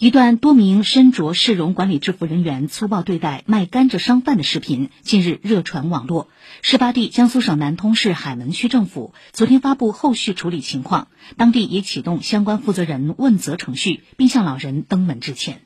一段多名身着市容管理制服人员粗暴对待卖甘蔗商贩的视频近日热传网络。事发地江苏省南通市海门区政府昨天发布后续处理情况，当地也启动相关负责人问责程序，并向老人登门致歉。